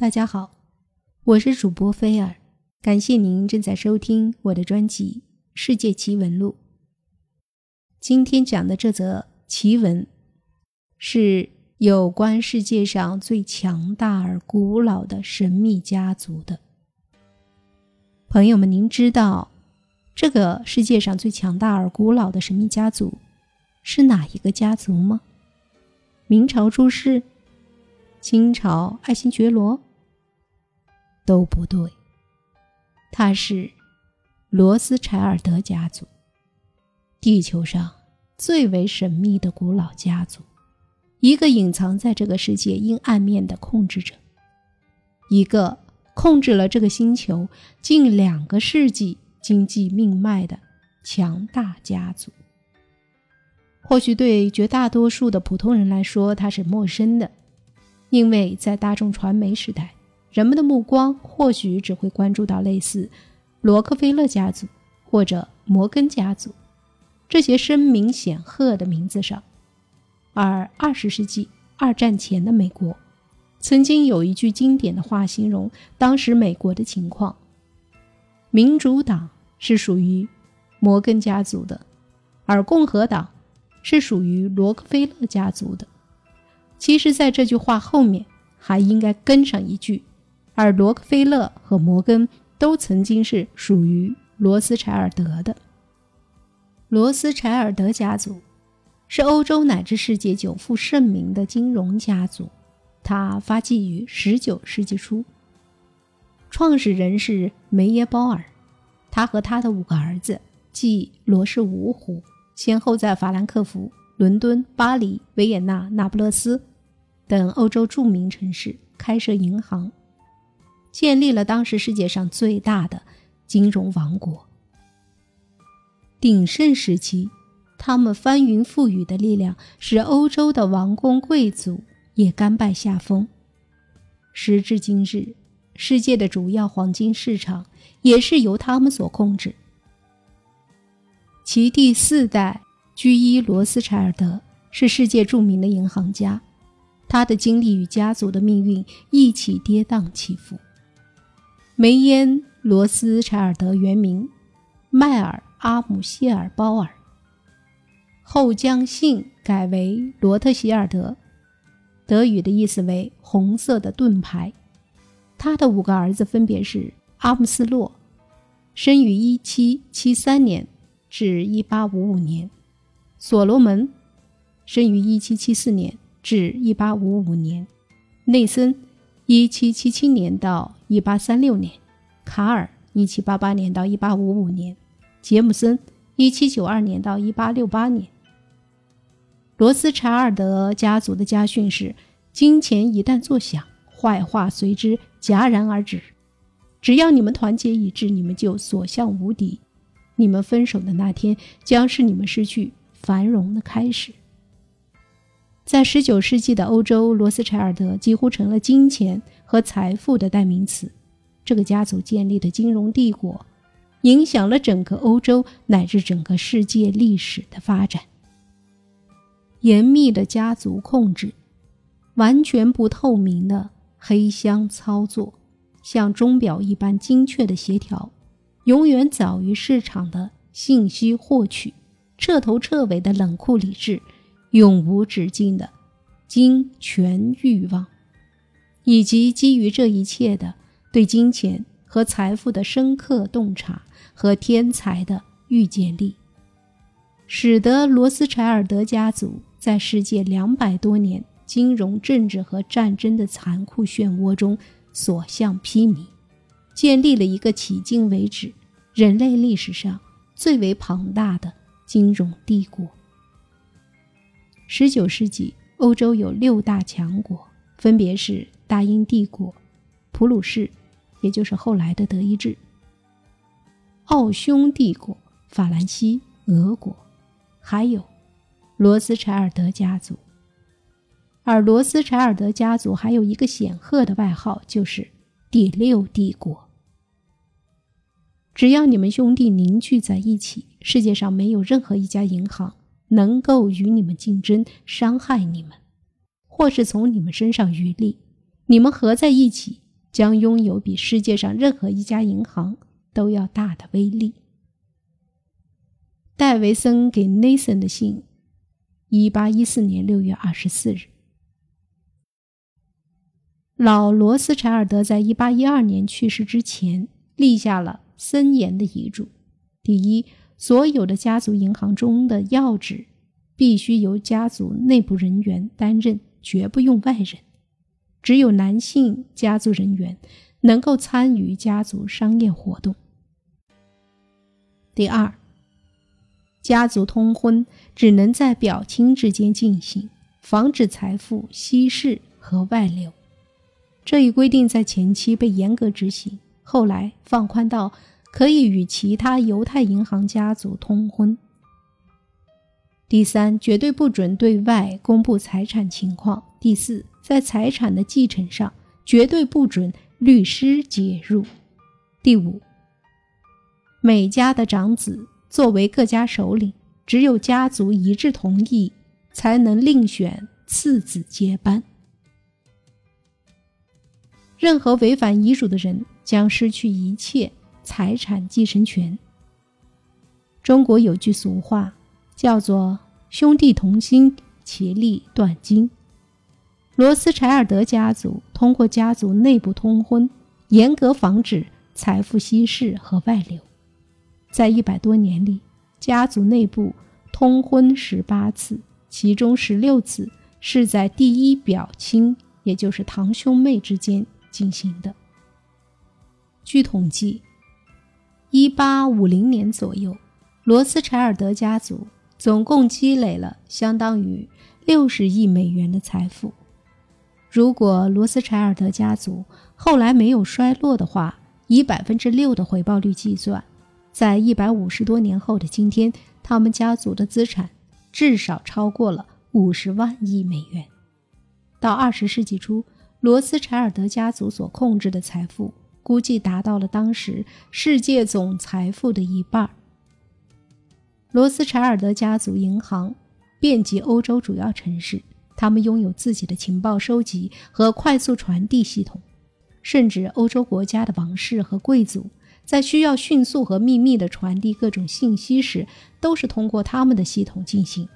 大家好，我是主播菲尔，感谢您正在收听我的专辑《世界奇闻录》。今天讲的这则奇闻，是有关世界上最强大而古老的神秘家族的。朋友们，您知道这个世界上最强大而古老的神秘家族是哪一个家族吗？明朝朱氏？清朝爱新觉罗？都不对，他是罗斯柴尔德家族，地球上最为神秘的古老家族，一个隐藏在这个世界阴暗面的控制者，一个控制了这个星球近两个世纪经济命脉的强大家族。或许对绝大多数的普通人来说，他是陌生的，因为在大众传媒时代。人们的目光或许只会关注到类似罗克菲勒家族或者摩根家族这些声名显赫的名字上，而二十世纪二战前的美国，曾经有一句经典的话形容当时美国的情况：民主党是属于摩根家族的，而共和党是属于罗克菲勒家族的。其实，在这句话后面还应该跟上一句。而罗克菲勒和摩根都曾经是属于罗斯柴尔德的。罗斯柴尔德家族是欧洲乃至世界久负盛名的金融家族，它发迹于19世纪初。创始人是梅耶鲍尔，他和他的五个儿子，即罗氏五虎，先后在法兰克福、伦敦、巴黎、维也纳、那不勒斯等欧洲著名城市开设银行。建立了当时世界上最大的金融王国。鼎盛时期，他们翻云覆雨的力量使欧洲的王公贵族也甘拜下风。时至今日，世界的主要黄金市场也是由他们所控制。其第四代居伊·罗斯柴尔德是世界著名的银行家，他的经历与家族的命运一起跌宕起伏。梅耶·罗斯柴尔德原名迈尔·阿姆谢尔鲍尔，后将姓改为罗特希尔德，德语的意思为“红色的盾牌”。他的五个儿子分别是阿姆斯洛，生于1773年至1855年；所罗门，生于1774年至1855年；内森。一七七七年到一八三六年，卡尔一七八八年到一八五五年，杰姆森一七九二年到一八六八年。罗斯柴尔德家族的家训是：金钱一旦作响，坏话随之戛然而止。只要你们团结一致，你们就所向无敌。你们分手的那天，将是你们失去繁荣的开始。在十九世纪的欧洲，罗斯柴尔德几乎成了金钱和财富的代名词。这个家族建立的金融帝国，影响了整个欧洲乃至整个世界历史的发展。严密的家族控制，完全不透明的黑箱操作，像钟表一般精确的协调，永远早于市场的信息获取，彻头彻尾的冷酷理智。永无止境的金权欲望，以及基于这一切的对金钱和财富的深刻洞察和天才的预见力，使得罗斯柴尔德家族在世界两百多年金融、政治和战争的残酷漩涡中所向披靡，建立了一个迄今为止人类历史上最为庞大的金融帝国。十九世纪，欧洲有六大强国，分别是大英帝国、普鲁士，也就是后来的德意志；奥匈帝国、法兰西、俄国，还有罗斯柴尔德家族。而罗斯柴尔德家族还有一个显赫的外号，就是“第六帝国”。只要你们兄弟凝聚在一起，世界上没有任何一家银行。能够与你们竞争，伤害你们，或是从你们身上渔利，你们合在一起将拥有比世界上任何一家银行都要大的威力。戴维森给内森的信，一八一四年六月二十四日。老罗斯柴尔德在一八一二年去世之前，立下了森严的遗嘱：第一，所有的家族银行中的要职必须由家族内部人员担任，绝不用外人；只有男性家族人员能够参与家族商业活动。第二，家族通婚只能在表亲之间进行，防止财富稀释和外流。这一规定在前期被严格执行，后来放宽到可以与其他犹太银行家族通婚。第三，绝对不准对外公布财产情况。第四，在财产的继承上，绝对不准律师介入。第五，每家的长子作为各家首领，只有家族一致同意，才能另选次子接班。任何违反遗嘱的人将失去一切财产继承权。中国有句俗话，叫做“兄弟同心，其利断金”。罗斯柴尔德家族通过家族内部通婚，严格防止财富稀释和外流。在一百多年里，家族内部通婚十八次，其中十六次是在第一表亲，也就是堂兄妹之间。进行的。据统计，一八五零年左右，罗斯柴尔德家族总共积累了相当于六十亿美元的财富。如果罗斯柴尔德家族后来没有衰落的话，以百分之六的回报率计算，在一百五十多年后的今天，他们家族的资产至少超过了五十万亿美元。到二十世纪初。罗斯柴尔德家族所控制的财富估计达到了当时世界总财富的一半。罗斯柴尔德家族银行遍及欧洲主要城市，他们拥有自己的情报收集和快速传递系统，甚至欧洲国家的王室和贵族在需要迅速和秘密地传递各种信息时，都是通过他们的系统进行。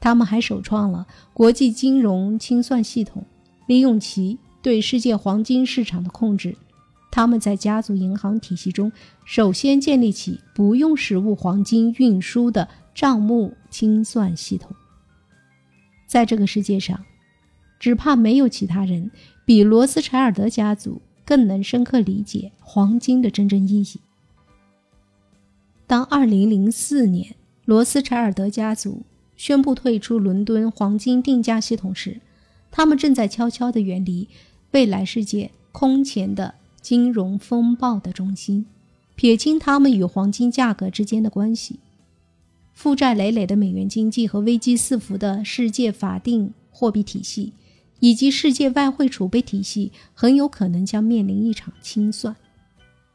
他们还首创了国际金融清算系统。利用其对世界黄金市场的控制，他们在家族银行体系中首先建立起不用实物黄金运输的账目清算系统。在这个世界上，只怕没有其他人比罗斯柴尔德家族更能深刻理解黄金的真正意义。当2004年罗斯柴尔德家族宣布退出伦敦黄金定价系统时，他们正在悄悄地远离未来世界空前的金融风暴的中心，撇清他们与黄金价格之间的关系。负债累累的美元经济和危机四伏的世界法定货币体系，以及世界外汇储备体系，很有可能将面临一场清算。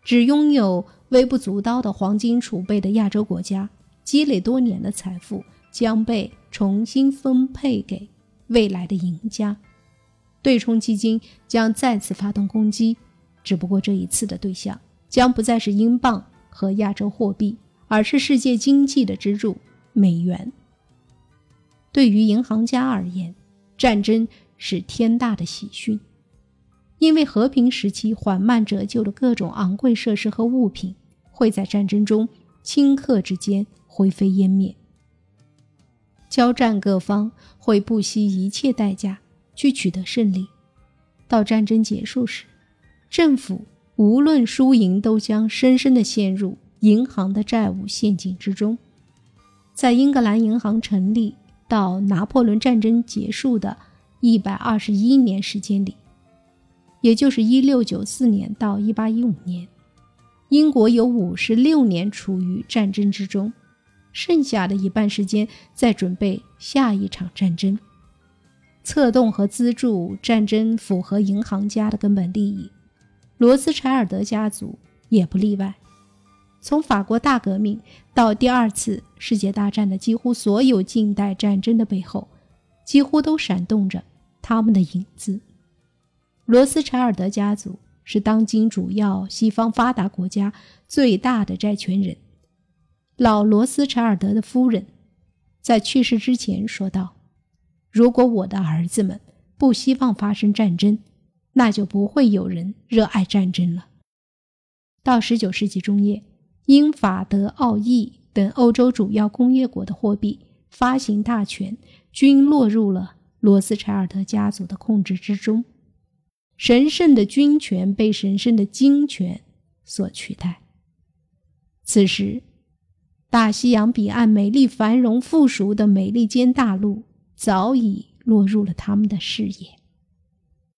只拥有微不足道的黄金储备的亚洲国家，积累多年的财富将被重新分配给。未来的赢家，对冲基金将再次发动攻击，只不过这一次的对象将不再是英镑和亚洲货币，而是世界经济的支柱——美元。对于银行家而言，战争是天大的喜讯，因为和平时期缓慢折旧的各种昂贵设施和物品，会在战争中顷刻之间灰飞烟灭。交战各方会不惜一切代价去取得胜利。到战争结束时，政府无论输赢都将深深地陷入银行的债务陷阱之中。在英格兰银行成立到拿破仑战争结束的一百二十一年时间里，也就是一六九四年到一八一五年，英国有五十六年处于战争之中。剩下的一半时间在准备下一场战争，策动和资助战争符合银行家的根本利益，罗斯柴尔德家族也不例外。从法国大革命到第二次世界大战的几乎所有近代战争的背后，几乎都闪动着他们的影子。罗斯柴尔德家族是当今主要西方发达国家最大的债权人。老罗斯柴尔德的夫人在去世之前说道：“如果我的儿子们不希望发生战争，那就不会有人热爱战争了。”到19世纪中叶，英法德奥意等欧洲主要工业国的货币发行大权均落入了罗斯柴尔德家族的控制之中。神圣的军权被神圣的金权所取代。此时，大西洋彼岸美丽繁荣富庶的美利坚大陆早已落入了他们的视野。